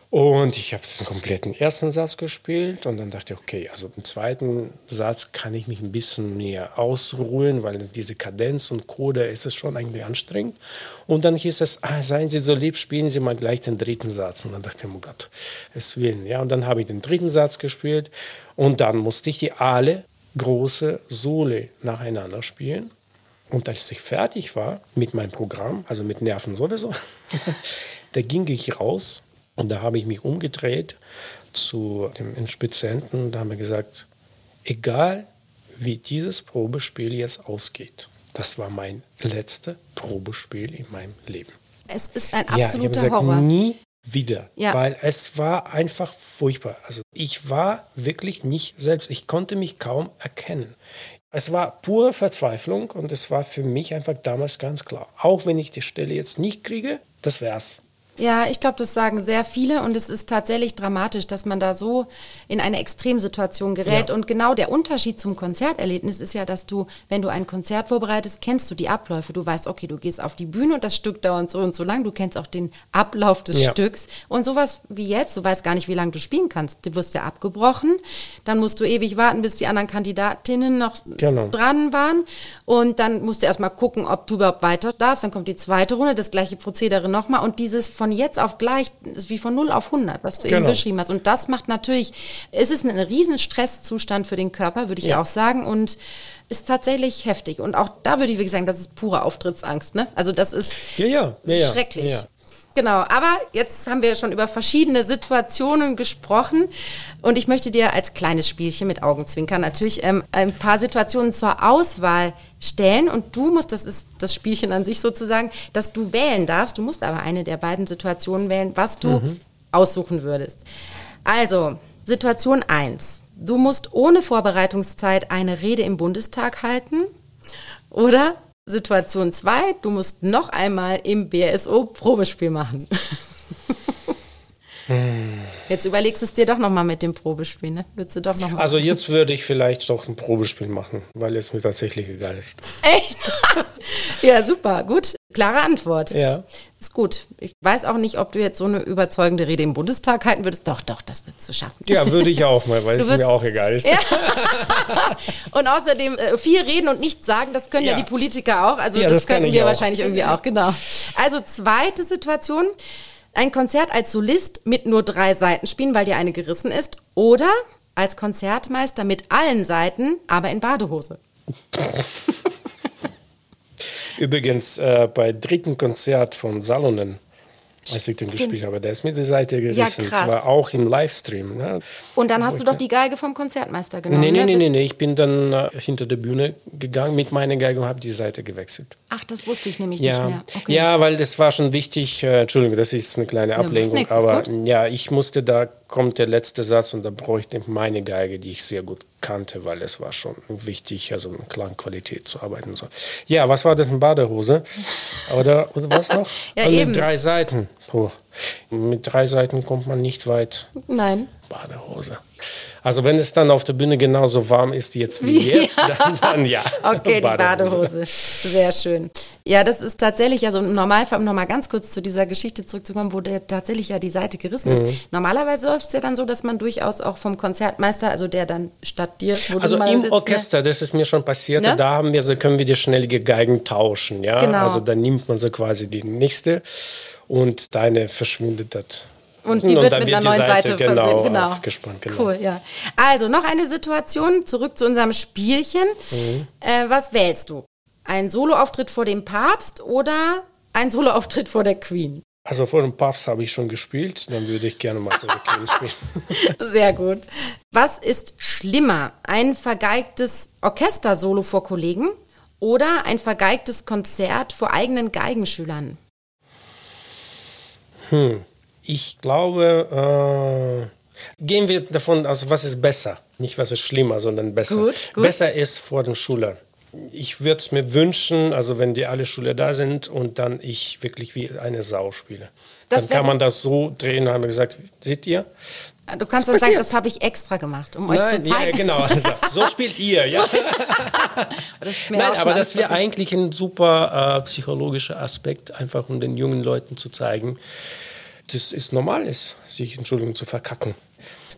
Und ich habe den kompletten ersten Satz gespielt und dann dachte ich, okay, also im zweiten Satz kann ich mich ein bisschen mehr ausruhen, weil diese Kadenz und Code ist es schon eigentlich anstrengend. Und dann hieß es, ah, seien Sie so lieb, spielen Sie mal gleich den dritten Satz. Und dann dachte ich, oh Gott, es will. Ja, und dann habe ich den dritten Satz gespielt und dann musste ich die alle große Sole nacheinander spielen. Und als ich fertig war mit meinem Programm, also mit Nerven sowieso, da ging ich raus und da habe ich mich umgedreht zu dem Inspizienten und habe gesagt, egal wie dieses Probespiel jetzt ausgeht, das war mein letztes Probespiel in meinem Leben. Es ist ein absoluter ja, ich gesagt, Horror. Nie wieder, ja. weil es war einfach furchtbar. Also ich war wirklich nicht selbst, ich konnte mich kaum erkennen. Es war pure Verzweiflung und es war für mich einfach damals ganz klar, auch wenn ich die Stelle jetzt nicht kriege, das wär's. Ja, ich glaube, das sagen sehr viele und es ist tatsächlich dramatisch, dass man da so in eine Extremsituation gerät. Ja. Und genau der Unterschied zum Konzerterlebnis ist ja, dass du, wenn du ein Konzert vorbereitest, kennst du die Abläufe. Du weißt, okay, du gehst auf die Bühne und das Stück dauert so und so lang. Du kennst auch den Ablauf des ja. Stücks. Und sowas wie jetzt, du weißt gar nicht, wie lange du spielen kannst. Du wirst ja abgebrochen. Dann musst du ewig warten, bis die anderen Kandidatinnen noch genau. dran waren. Und dann musst du erstmal gucken, ob du überhaupt weiter darfst. Dann kommt die zweite Runde, das gleiche Prozedere nochmal. Und dieses von von jetzt auf gleich ist wie von 0 auf 100, was du genau. eben beschrieben hast. Und das macht natürlich, es ist ein riesen Stresszustand für den Körper, würde ich ja. auch sagen. Und ist tatsächlich heftig. Und auch da würde ich wirklich sagen, das ist pure Auftrittsangst. Ne? Also das ist ja, ja, ja, schrecklich. Genau, aber jetzt haben wir schon über verschiedene Situationen gesprochen und ich möchte dir als kleines Spielchen mit Augenzwinkern natürlich ähm, ein paar Situationen zur Auswahl stellen und du musst, das ist das Spielchen an sich sozusagen, dass du wählen darfst. Du musst aber eine der beiden Situationen wählen, was du mhm. aussuchen würdest. Also, Situation 1. Du musst ohne Vorbereitungszeit eine Rede im Bundestag halten. Oder Situation 2, du musst noch einmal im BSO Probespiel machen. Hm. Jetzt überlegst du es dir doch nochmal mit dem Probespiel, ne? Willst du doch noch mal Also jetzt würde ich vielleicht doch ein Probespiel machen, weil es mir tatsächlich egal ist. Echt? ja, super, gut. Klare Antwort. Ja. Ist gut. Ich weiß auch nicht, ob du jetzt so eine überzeugende Rede im Bundestag halten würdest. Doch, doch, das würdest du schaffen. Ja, würde ich auch mal, weil Du es mir würdest- auch egal ist. Ja. Und außerdem äh, viel reden und nichts sagen, das können ja, Ja. die Politiker auch. Also Ja, das, das können wir auch. wahrscheinlich irgendwie auch, genau. Also zweite Situation. Ein Konzert als Solist mit nur drei Seiten spielen, weil dir eine gerissen ist. Oder als Konzertmeister mit allen Seiten, aber in Badehose. Übrigens, äh, bei dritten Konzert von Salonen, als ich den gespielt habe, da ist mir die Seite gerissen. krass. Zwar auch im Livestream. Ne? Und dann hast du doch die Geige vom Konzertmeister genommen. Nee, nee, ne? nee, nee, nee. Ich bin dann äh, hinter der Bühne gegangen mit meiner Geige und habe die Seite gewechselt. Ach, das wusste ich nämlich nicht Ja, mehr. Okay. ja, weil das war schon wichtig. Äh, Entschuldigung, das ist jetzt eine kleine Ablenkung, ist aber gut. ja, ich musste, da kommt der letzte Satz und da bräuchte ich meine Geige, die ich sehr gut kannte, weil es war schon wichtig, also mit Klangqualität zu arbeiten. So. Ja, was war das, eine Badehose? Oder, oder was noch? Ja, Und eben. Drei Seiten. Puh. Mit drei Seiten kommt man nicht weit. Nein. Badehose. Also wenn es dann auf der Bühne genauso warm ist jetzt wie jetzt, dann, dann ja. Okay, die Badehose. Sehr schön. Ja, das ist tatsächlich, also im Normalfall, um nochmal ganz kurz zu dieser Geschichte zurückzukommen, wo der tatsächlich ja die Seite gerissen Mhm. ist. Normalerweise läuft es ja dann so, dass man durchaus auch vom Konzertmeister, also der dann statt dir, wo Also im sitzt, ne? Orchester, das ist mir schon passiert, Ne? da haben wir, so können wir die schnellige Geigen tauschen, ja. Genau. Also dann nimmt man so quasi die nächste und deine verschwindet das. Und die wird dann mit einer die neuen Seite, genau, versehen. Genau. aufgespannt. Genau. Cool, ja. Also noch eine Situation, zurück zu unserem Spielchen. Mhm. Äh, was wählst du? Ein Soloauftritt vor dem Papst oder ein Soloauftritt vor der Queen? Also vor dem Papst habe ich schon gespielt, dann würde ich gerne mal vor der Queen spielen. Sehr gut. Was ist schlimmer? Ein vergeigtes Orchestersolo vor Kollegen oder ein vergeigtes Konzert vor eigenen Geigenschülern? Ich glaube, äh, gehen wir davon aus, was ist besser? Nicht was ist schlimmer, sondern besser. Gut, gut. Besser ist vor den Schülern. Ich würde es mir wünschen, also wenn die alle Schüler da sind und dann ich wirklich wie eine Sau spiele. Das dann kann man das so drehen, haben wir gesagt, seht ihr? Du kannst dann sagen, das habe ich extra gemacht, um euch Nein, zu ja, zeigen. genau. Also, so spielt ihr, ja. Das ist mir Nein, aber das wäre eigentlich ein super äh, psychologischer Aspekt, einfach um den jungen Leuten zu zeigen, dass es normal ist, sich, Entschuldigung, zu verkacken.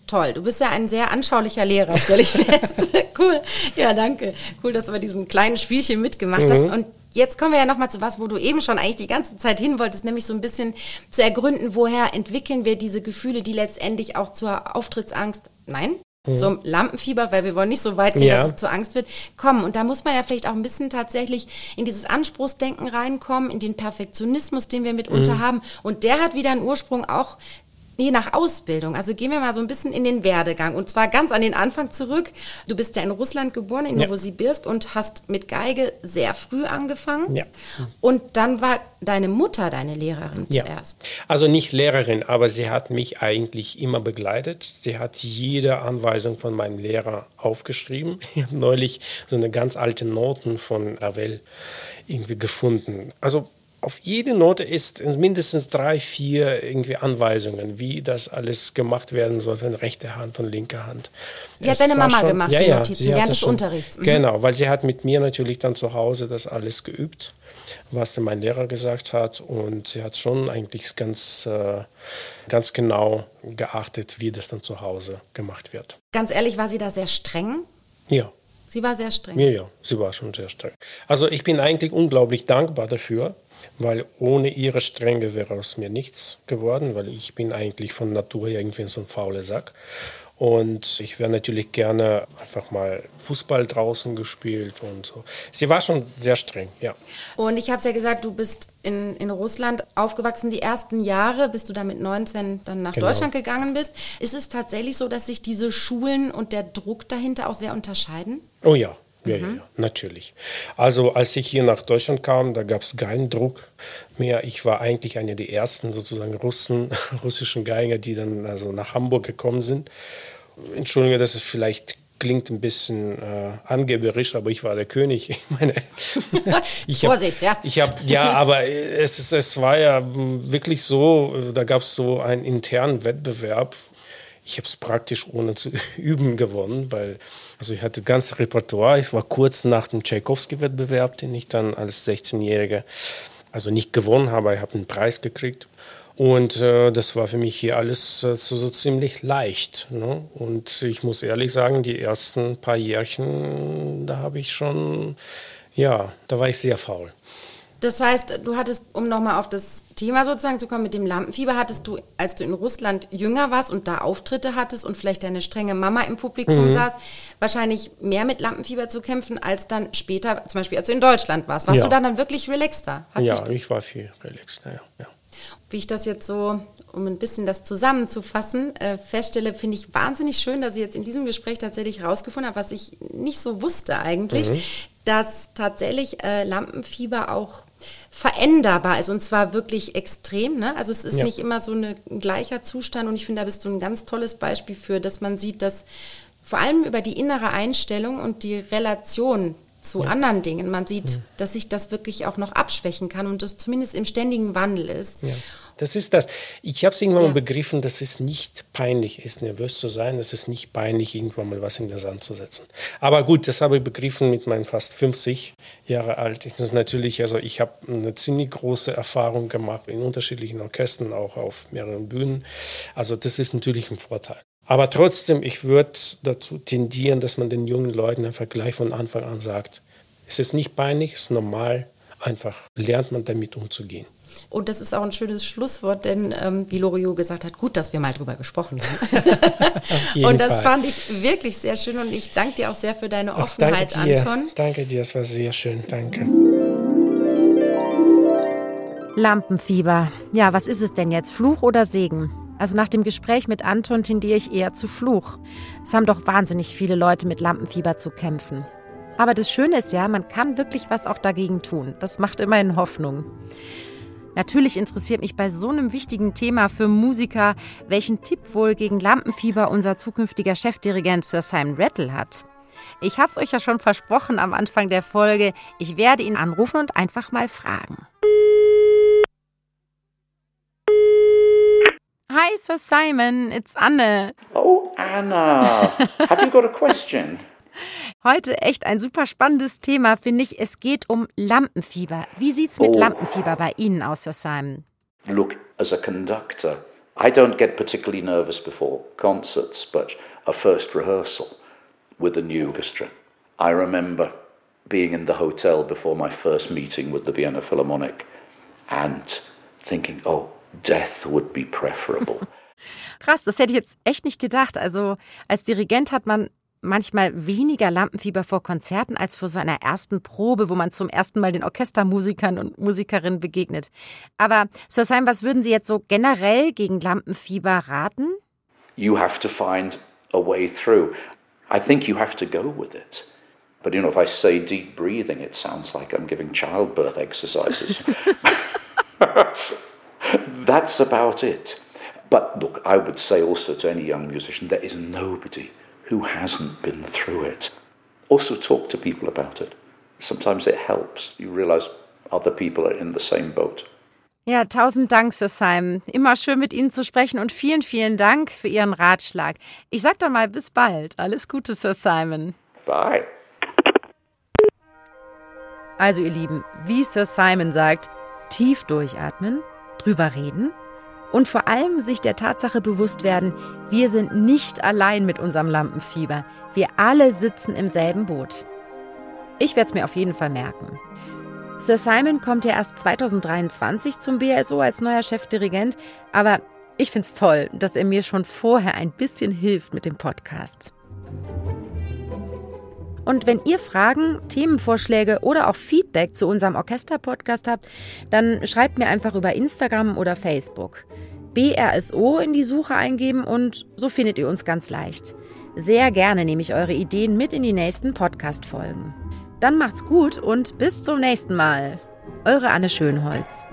Toll, du bist ja ein sehr anschaulicher Lehrer, stelle ich fest. cool. Ja, danke. Cool, dass du bei diesem kleinen Spielchen mitgemacht hast. Und jetzt kommen wir ja nochmal zu was, wo du eben schon eigentlich die ganze Zeit hin wolltest, nämlich so ein bisschen zu ergründen, woher entwickeln wir diese Gefühle, die letztendlich auch zur Auftrittsangst, nein, zum Lampenfieber, weil wir wollen nicht so weit gehen, Ja. dass es zur Angst wird, kommen. Und da muss man ja vielleicht auch ein bisschen tatsächlich in dieses Anspruchsdenken reinkommen, in den Perfektionismus, den wir mitunter haben. Und der hat wieder einen Ursprung auch je nach Ausbildung. Also gehen wir mal so ein bisschen in den Werdegang. Und zwar ganz an den Anfang zurück. Du bist ja in Russland geboren, in Ja. Novosibirsk und hast mit Geige sehr früh angefangen. Ja. Und dann war deine Mutter deine Lehrerin Ja. zuerst. Also nicht Lehrerin, aber sie hat mich eigentlich immer begleitet. Sie hat jede Anweisung von meinem Lehrer aufgeschrieben. Ich habe neulich so eine ganz alte Noten von Ravel irgendwie gefunden. Also auf jede Note ist mindestens drei, vier irgendwie Anweisungen, wie das alles gemacht werden soll von rechter Hand, von linker Hand. Die hat deine Mama gemacht, ja, die ja, Notizen, hat während das des schon- Unterrichts. Mhm. Genau, weil sie hat mit mir natürlich dann zu Hause das alles geübt, was dann mein Lehrer gesagt hat. Und sie hat schon eigentlich ganz, äh, ganz genau geachtet, wie das dann zu Hause gemacht wird. Ganz ehrlich, war sie da sehr streng? Ja. Sie war sehr streng. Ja, ja, sie war schon sehr streng. Also ich bin eigentlich unglaublich dankbar dafür, weil ohne ihre Strenge wäre aus mir nichts geworden, weil ich bin eigentlich von Natur her irgendwie so ein fauler Sack. Und ich wäre natürlich gerne einfach mal Fußball draußen gespielt und so. Sie war schon sehr streng, ja. Und ich habe es ja gesagt, du bist in, in Russland aufgewachsen die ersten Jahre, bis du da mit 19 dann nach Genau. Deutschland gegangen bist. Ist es tatsächlich so, dass sich diese Schulen und der Druck dahinter auch sehr unterscheiden? Oh ja, ja, ja, ja, natürlich. Also als ich hier nach Deutschland kam, da gab es keinen Druck mehr. Ich war eigentlich einer der ersten sozusagen Russen, russischen Geiger, die dann also nach Hamburg gekommen sind. Entschuldige, dass es vielleicht klingt ein bisschen äh, angeberisch, aber ich war der König. Ich meine, ich hab, Vorsicht, ja. Ich habe ja, aber es, ist, es war ja wirklich so, da gab es so einen internen Wettbewerb. Ich habe es praktisch ohne zu üben gewonnen, weil also ich hatte das ganze Repertoire. Ich war kurz nach dem Tchaikovsky-Wettbewerb, den ich dann als 16-Jähriger also nicht gewonnen habe, ich habe einen Preis gekriegt. Und äh, das war für mich hier alles äh, so, so, ziemlich leicht. Ne? Und ich muss ehrlich sagen, die ersten paar Jährchen, da habe ich schon, ja, da war ich sehr faul. Das heißt, du hattest, um nochmal auf das Thema sozusagen zu kommen, mit dem Lampenfieber hattest du, als du in Russland jünger warst und da Auftritte hattest und vielleicht deine strenge Mama im Publikum mhm. saß, wahrscheinlich mehr mit Lampenfieber zu kämpfen, als dann später, zum Beispiel als du in Deutschland warst. Warst ja. du dann, dann wirklich relaxter? Hat ja, ich war viel relaxter, ja. ja. Wie ich das jetzt so, um ein bisschen das zusammenzufassen, äh, feststelle, finde ich wahnsinnig schön, dass ich jetzt in diesem Gespräch tatsächlich herausgefunden habe, was ich nicht so wusste eigentlich, mhm. dass tatsächlich äh, Lampenfieber auch veränderbar ist und zwar wirklich extrem. Ne? Also es ist ja. nicht immer so eine, ein gleicher Zustand und ich finde, da bist du ein ganz tolles Beispiel für, dass man sieht, dass vor allem über die innere Einstellung und die Relation zu ja. anderen Dingen, man sieht, ja. dass sich das wirklich auch noch abschwächen kann und das zumindest im ständigen Wandel ist. Das ist das. Ich habe es irgendwann ja. mal begriffen, dass es nicht peinlich ist, nervös zu sein. Es ist nicht peinlich, irgendwann mal was in den Sand zu setzen. Aber gut, das habe ich begriffen mit meinen fast 50 Jahre alt. Das ist natürlich, also ich habe eine ziemlich große Erfahrung gemacht in unterschiedlichen Orchestern, auch auf mehreren Bühnen. Also das ist natürlich ein Vorteil. Aber trotzdem, ich würde dazu tendieren, dass man den jungen Leuten einfach gleich von Anfang an sagt, es ist nicht peinlich, es ist normal, einfach lernt man damit umzugehen. Und das ist auch ein schönes Schlusswort, denn ähm, wie Loriot gesagt hat, gut, dass wir mal drüber gesprochen haben. und das Fall. fand ich wirklich sehr schön und ich danke dir auch sehr für deine Offenheit, danke dir. Anton. Danke dir, es war sehr schön. Danke. Lampenfieber. Ja, was ist es denn jetzt? Fluch oder Segen? Also nach dem Gespräch mit Anton tendiere ich eher zu Fluch. Es haben doch wahnsinnig viele Leute mit Lampenfieber zu kämpfen. Aber das Schöne ist ja, man kann wirklich was auch dagegen tun. Das macht immerhin Hoffnung. Natürlich interessiert mich bei so einem wichtigen Thema für Musiker, welchen Tipp wohl gegen Lampenfieber unser zukünftiger Chefdirigent Sir Simon Rattle hat. Ich habe es euch ja schon versprochen am Anfang der Folge. Ich werde ihn anrufen und einfach mal fragen. Hi, Sir Simon, it's Anne. Oh, Anna. Have you got a question? Heute echt ein super spannendes Thema, finde ich. Es geht um Lampenfieber. Wie sieht's mit oh. Lampenfieber bei Ihnen aus, Sir Simon? Look, as a conductor, I don't get particularly nervous before concerts, but a first rehearsal with a new orchestra. I remember being in the hotel before my first meeting with the Vienna Philharmonic and thinking, oh, death would be preferable. Krass, das hätte ich jetzt echt nicht gedacht. Also als Dirigent hat man manchmal weniger Lampenfieber vor Konzerten als vor seiner ersten Probe, wo man zum ersten Mal den Orchestermusikern und Musikerinnen begegnet. Aber Sir Simon, was würden Sie jetzt so generell gegen Lampenfieber raten? You have to find a way through. I think you have to go with it. But you know, if I say deep breathing, it sounds like I'm giving childbirth exercises. That's about it. But look, I would say also to any young musician, there is nobody who hasn't been through it. Also, talk to people about it. Sometimes it helps. You realize other people are in the same boat. Ja, tausend Dank, Sir Simon. Immer schön mit Ihnen zu sprechen und vielen, vielen Dank für Ihren Ratschlag. Ich sag dann mal bis bald. Alles Gute, Sir Simon. Bye. Also, ihr Lieben, wie Sir Simon sagt, tief durchatmen, drüber reden und vor allem sich der Tatsache bewusst werden, wir sind nicht allein mit unserem Lampenfieber. Wir alle sitzen im selben Boot. Ich werde es mir auf jeden Fall merken. Sir Simon kommt ja erst 2023 zum BSO als neuer Chefdirigent, aber ich finde es toll, dass er mir schon vorher ein bisschen hilft mit dem Podcast. Und wenn ihr Fragen, Themenvorschläge oder auch Feedback zu unserem Orchester-Podcast habt, dann schreibt mir einfach über Instagram oder Facebook. BRSO in die Suche eingeben und so findet ihr uns ganz leicht. Sehr gerne nehme ich eure Ideen mit in die nächsten Podcast-Folgen. Dann macht's gut und bis zum nächsten Mal. Eure Anne Schönholz.